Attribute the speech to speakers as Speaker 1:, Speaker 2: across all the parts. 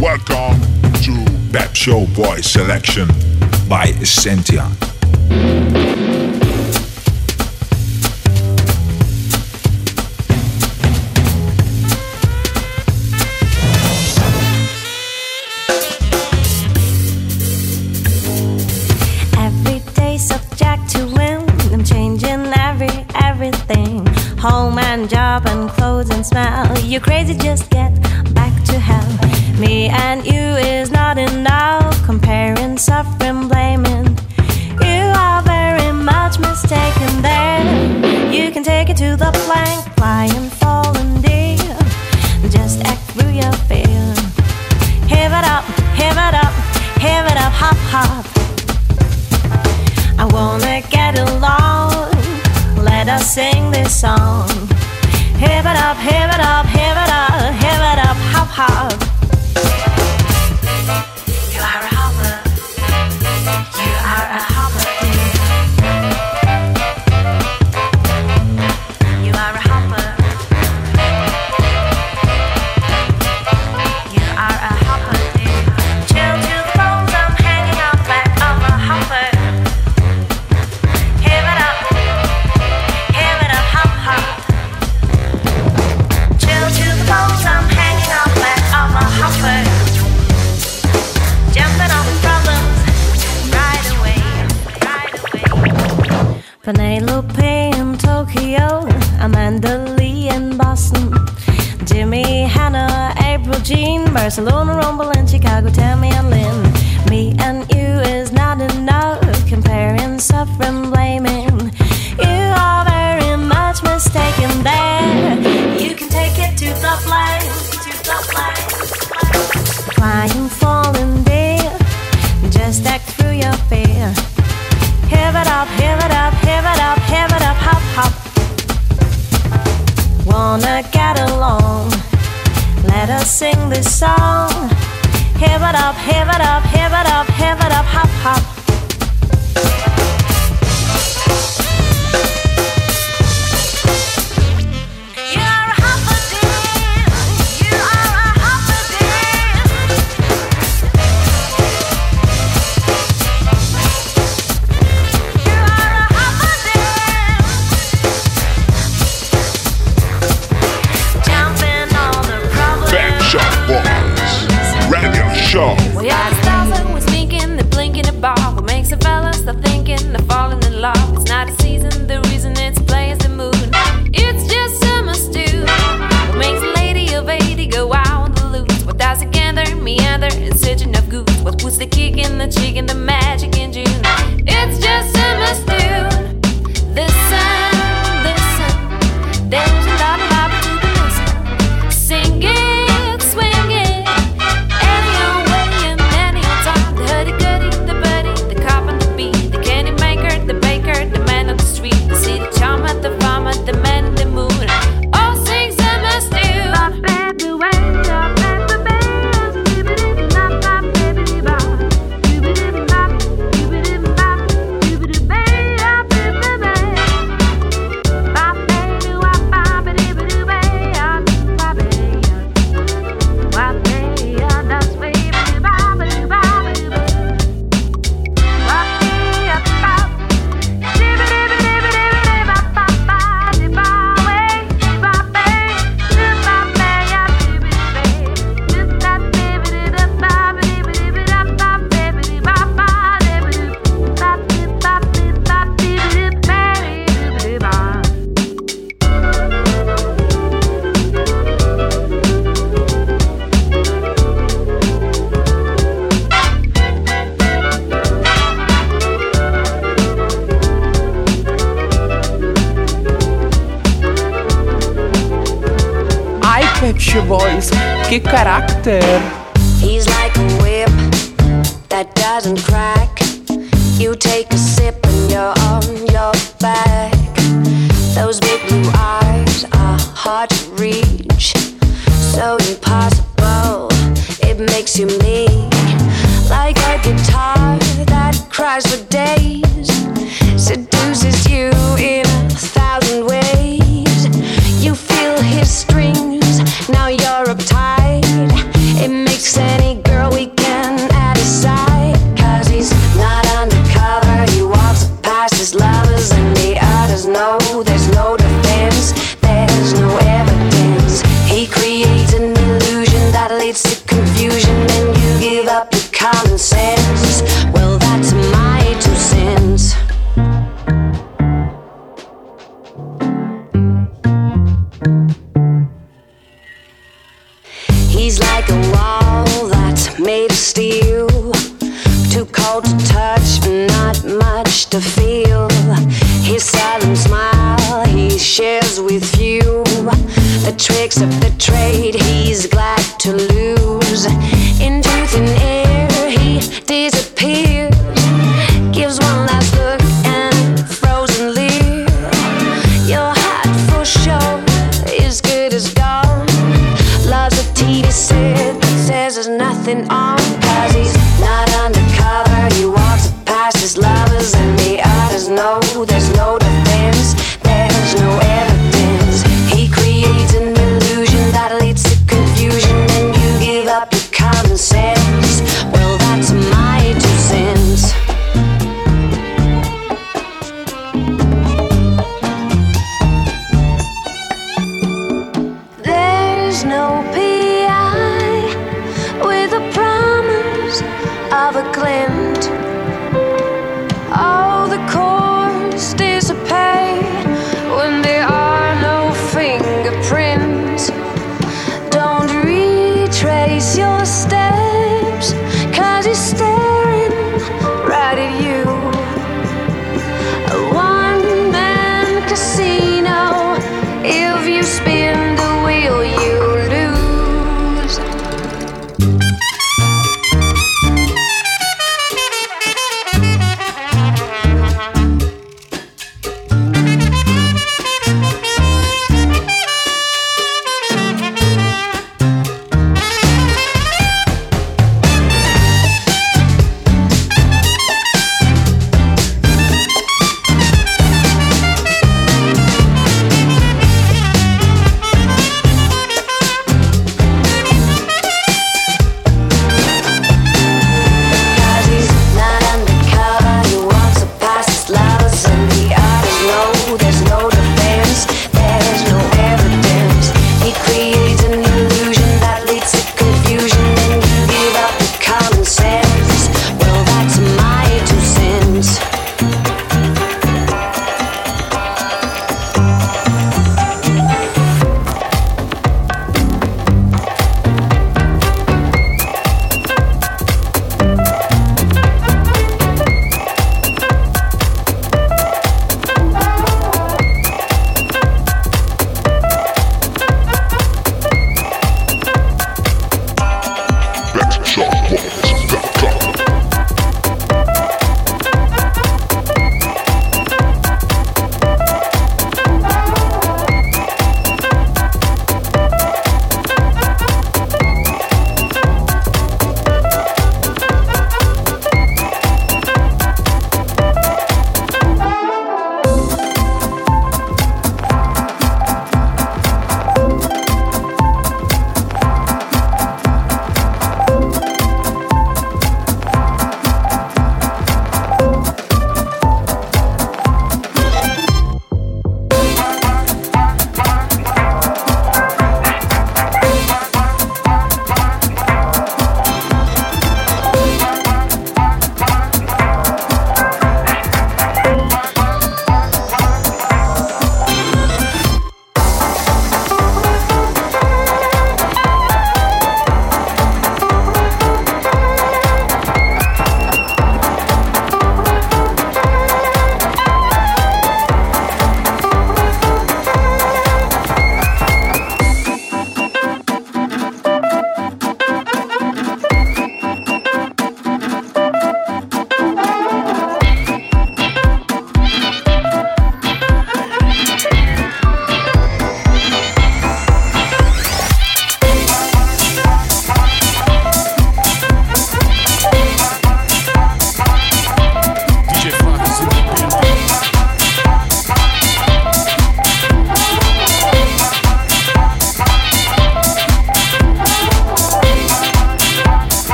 Speaker 1: Welcome to Pep Show Boy Selection by Essentia.
Speaker 2: Smell. You crazy, just get back to hell. Me and you is not enough. Comparing, suffering, blaming. You are very much mistaken there. You can take it to the plank, fly and fall and deal. Just act through your fear. Give it up, give it up, give it up, hop, hop. I wanna get along. Let us sing this song. Hip it up, hip it up, hip it up, hip it up, hop hop. Barcelona, Rumble, Chicago, Tammy and Lynn. Me and you is not enough. Comparing, suffering, blaming. You are very much mistaken there. You can take it to the flame, to the flame. Crying, falling dear. Just act through your fear. Give it up, give it up, give it up, give it up, hop, hop. Wanna get along? Let us sing this song. Give it up, give it up, give it up, give it up, hop, hop.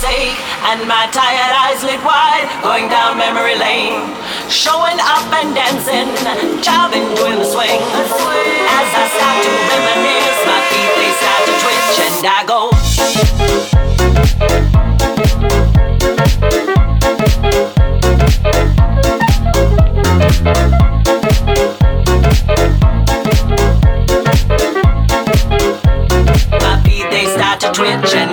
Speaker 3: sake and my tired eyes lit wide going down memory lane. Showing up and dancing jobbing doing the swing. As i start to reminisce my feet they start to twitch and i go. My feet they start to twitch and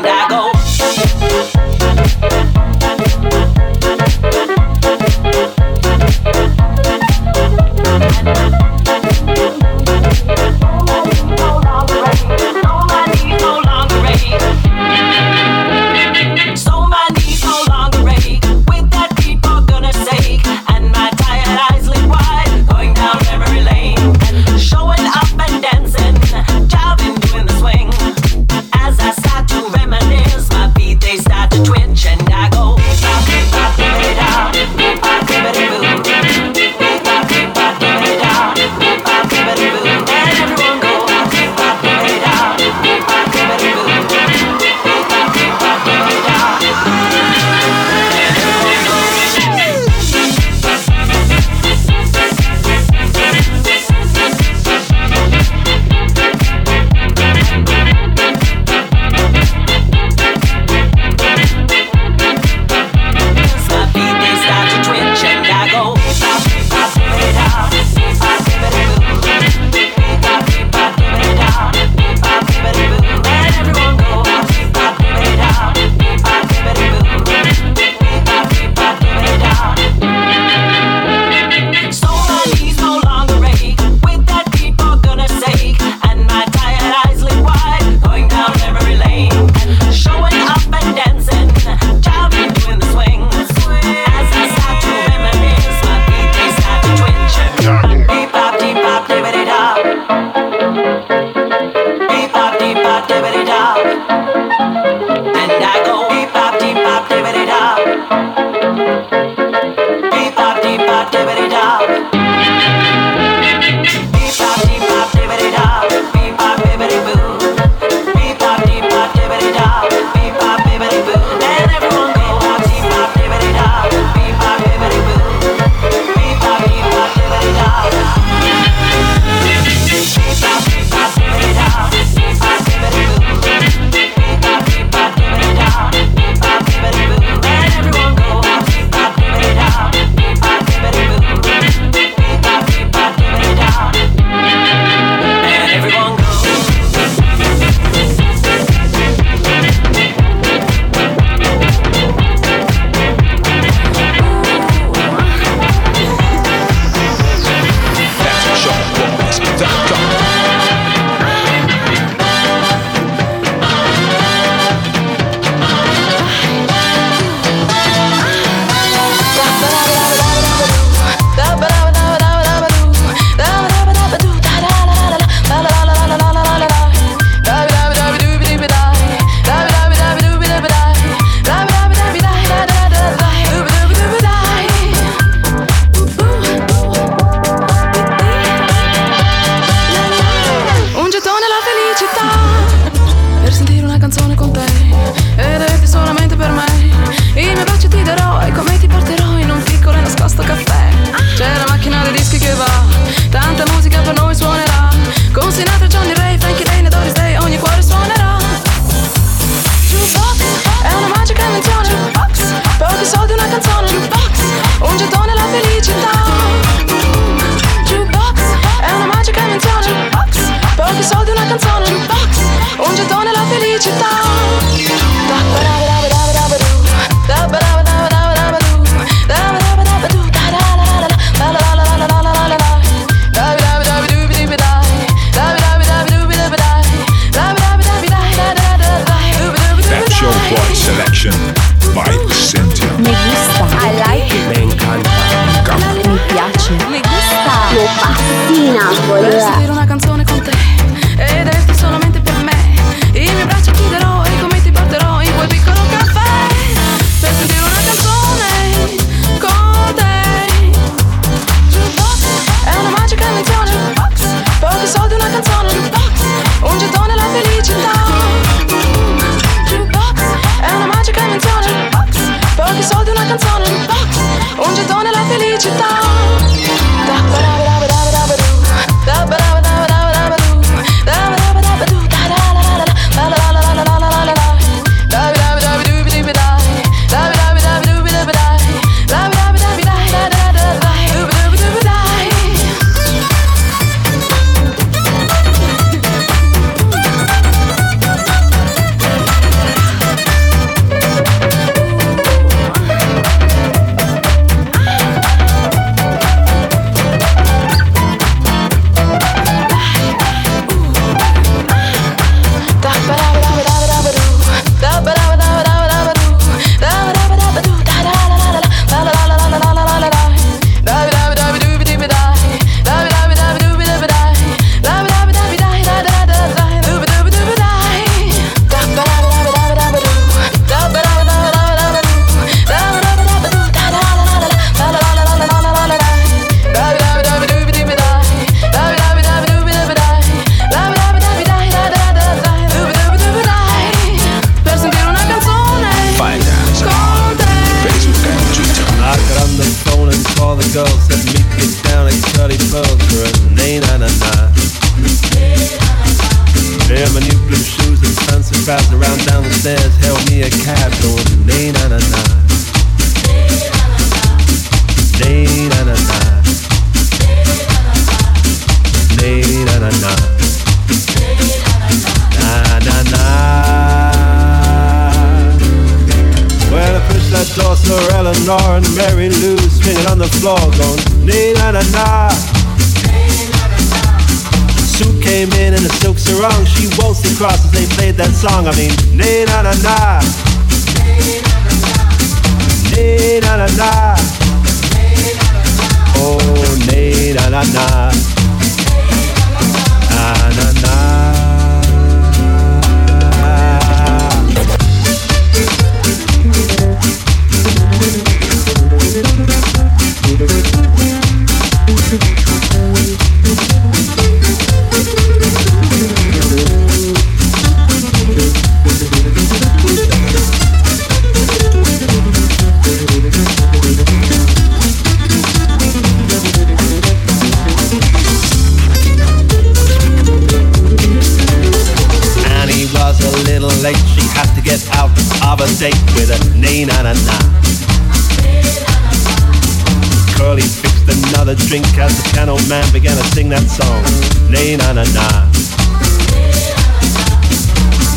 Speaker 4: drink as the piano man began to sing that song. Nay na na na.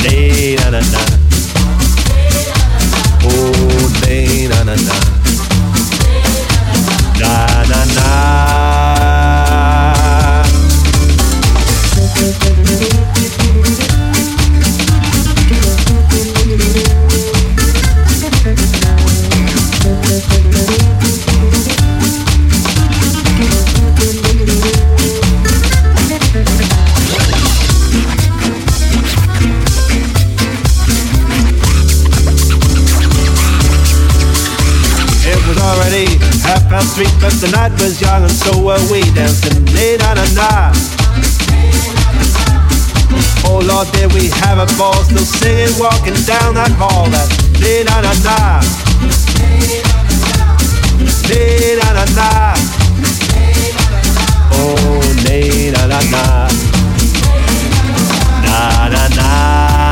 Speaker 4: Nay na na na. Oh, nay na na na. Na na na. Three, but the night was young and so were we dancing nay na na na. Oh Lord, did we have a ball still singing, walking down that hall that nay oh, na na na. Nay na na na. Oh nay na na na. Na na na.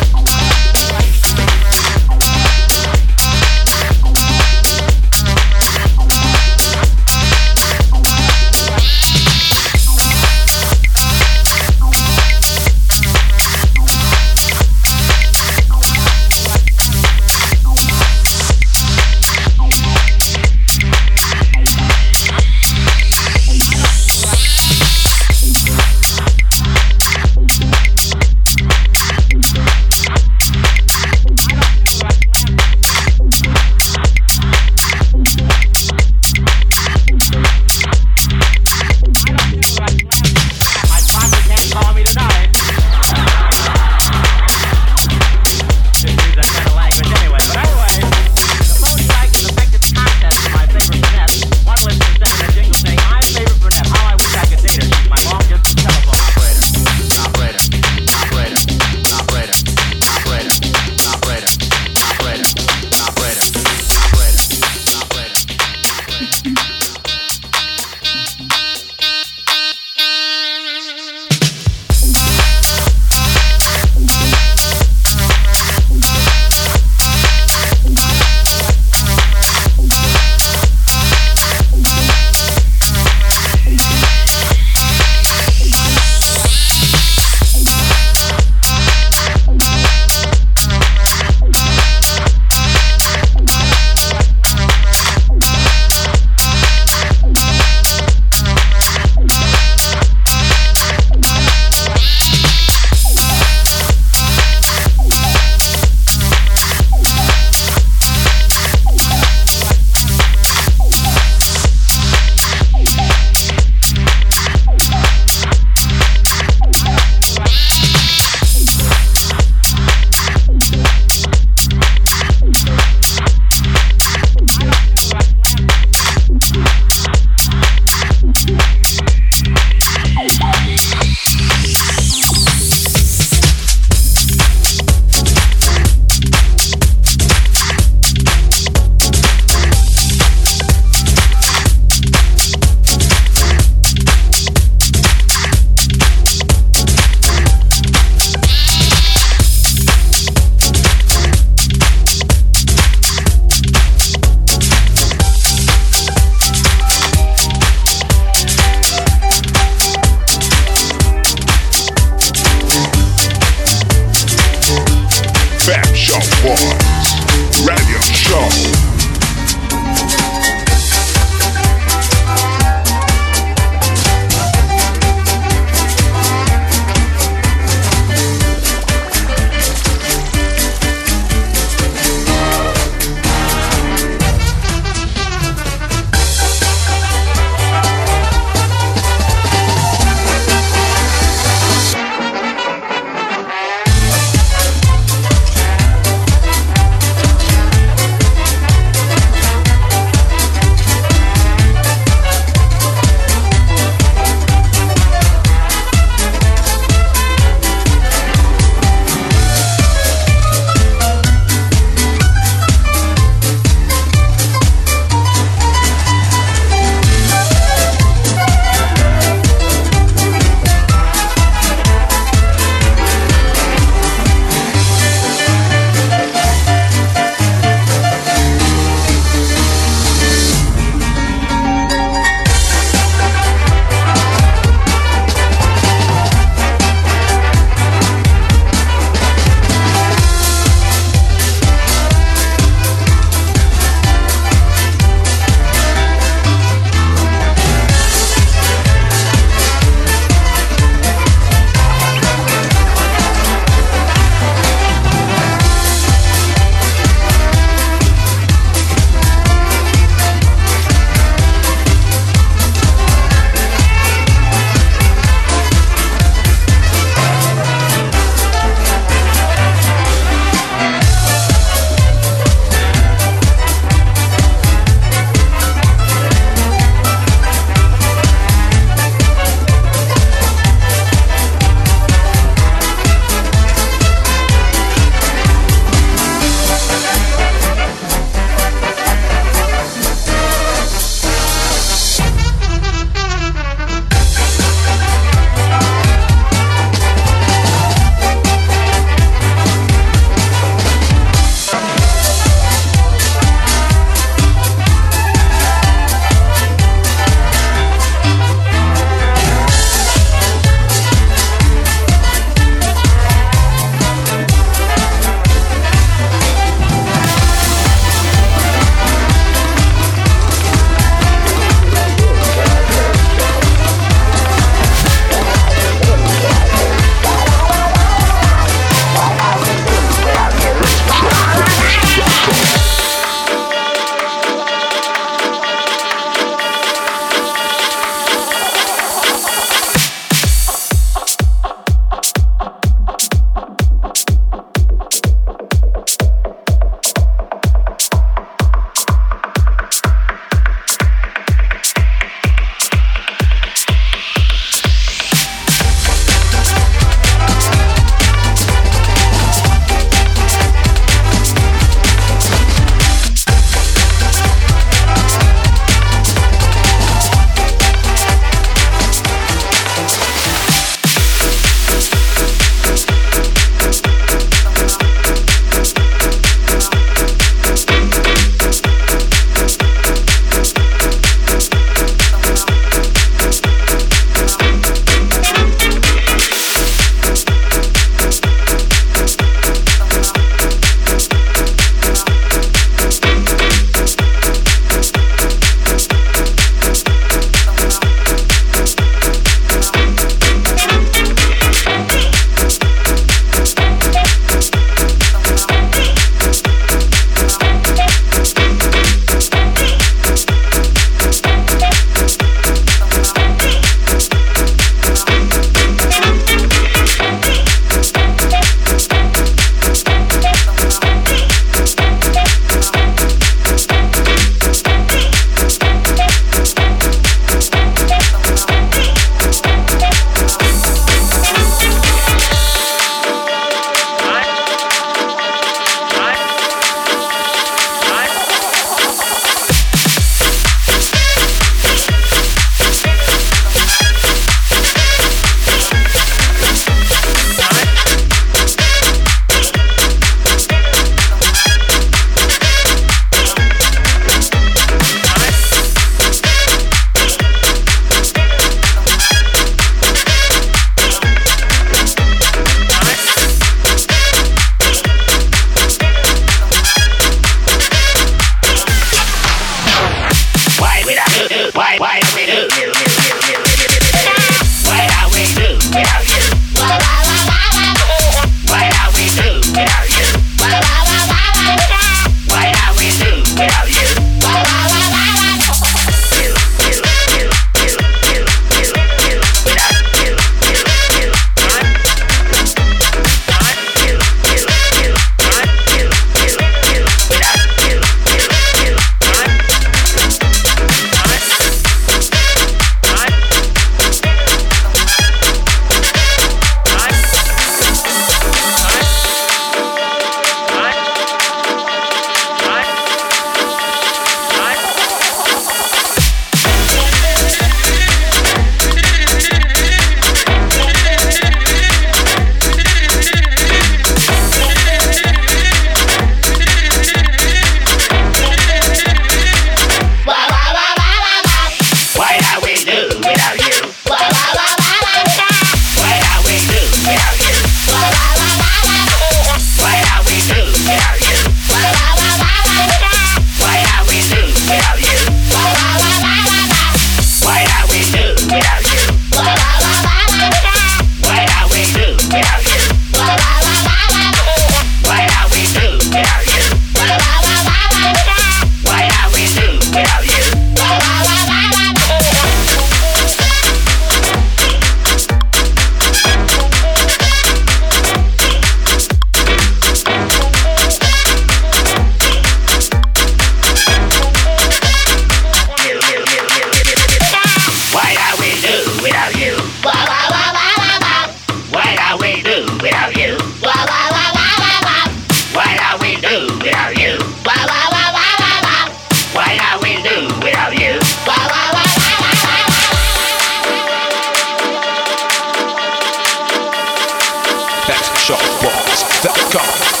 Speaker 1: stop com.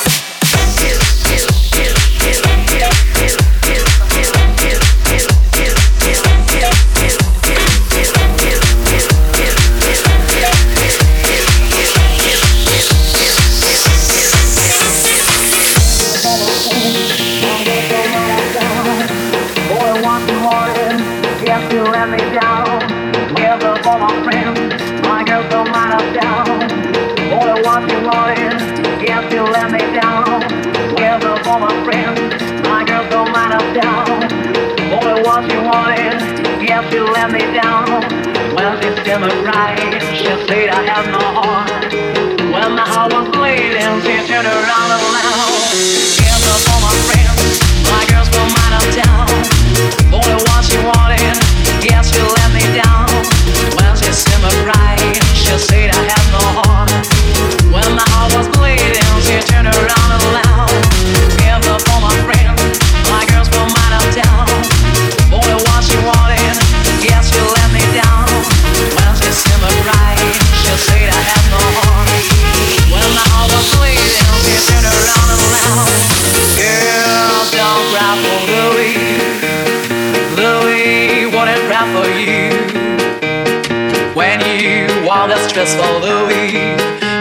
Speaker 3: just follow Louis.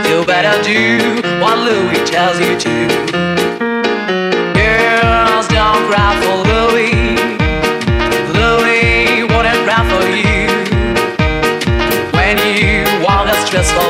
Speaker 3: You better do what Louis
Speaker 5: tells you
Speaker 6: to. Girls, don't cry for Louis. Louis wouldn't cry for you. When you want us, just follow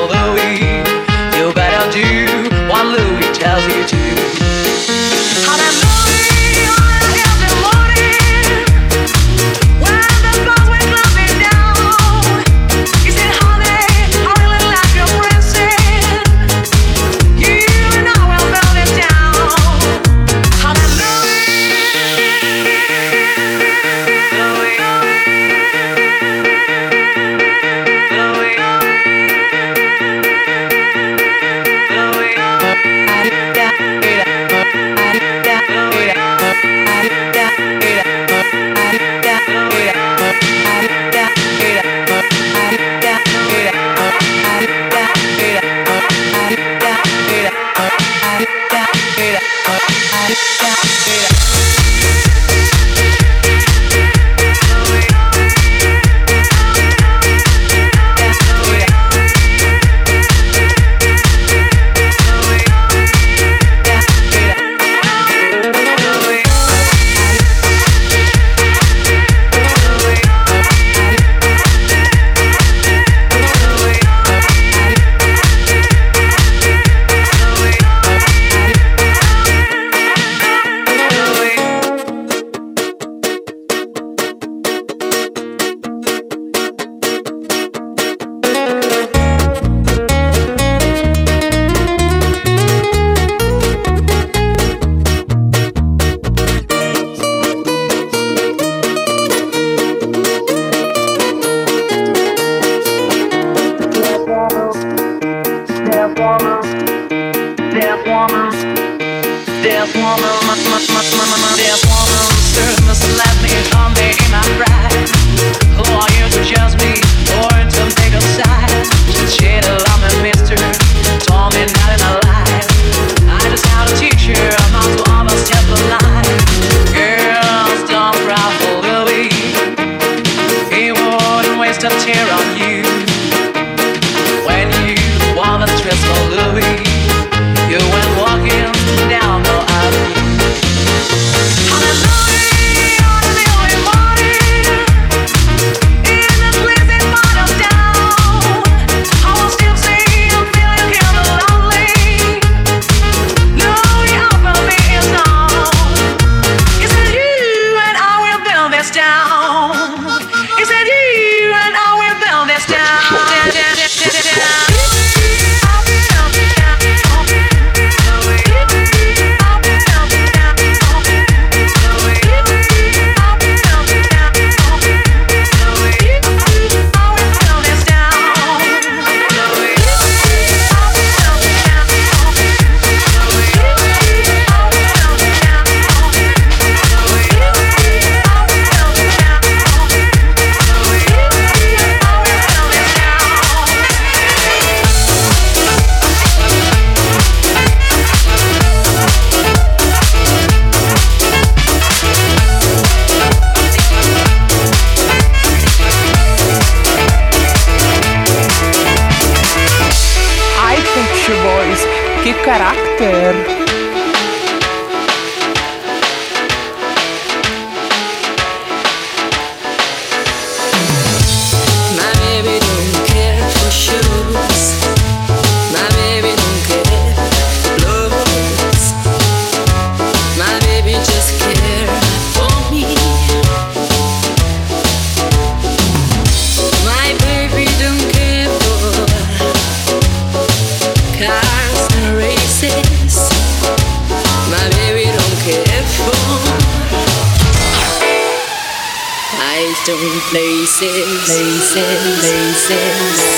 Speaker 6: places, places,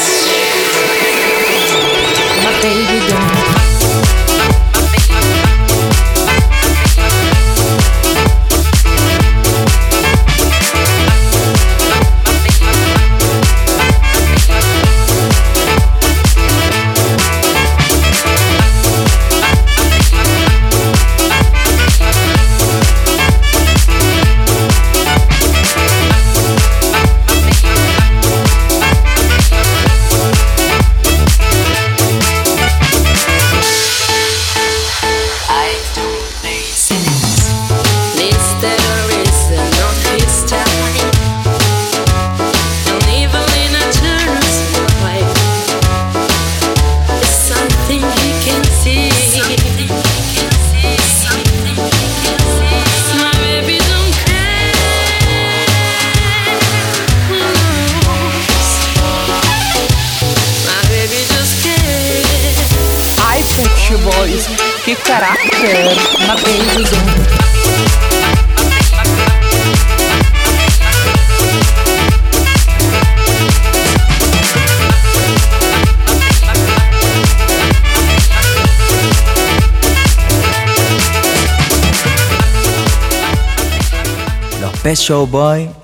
Speaker 7: Los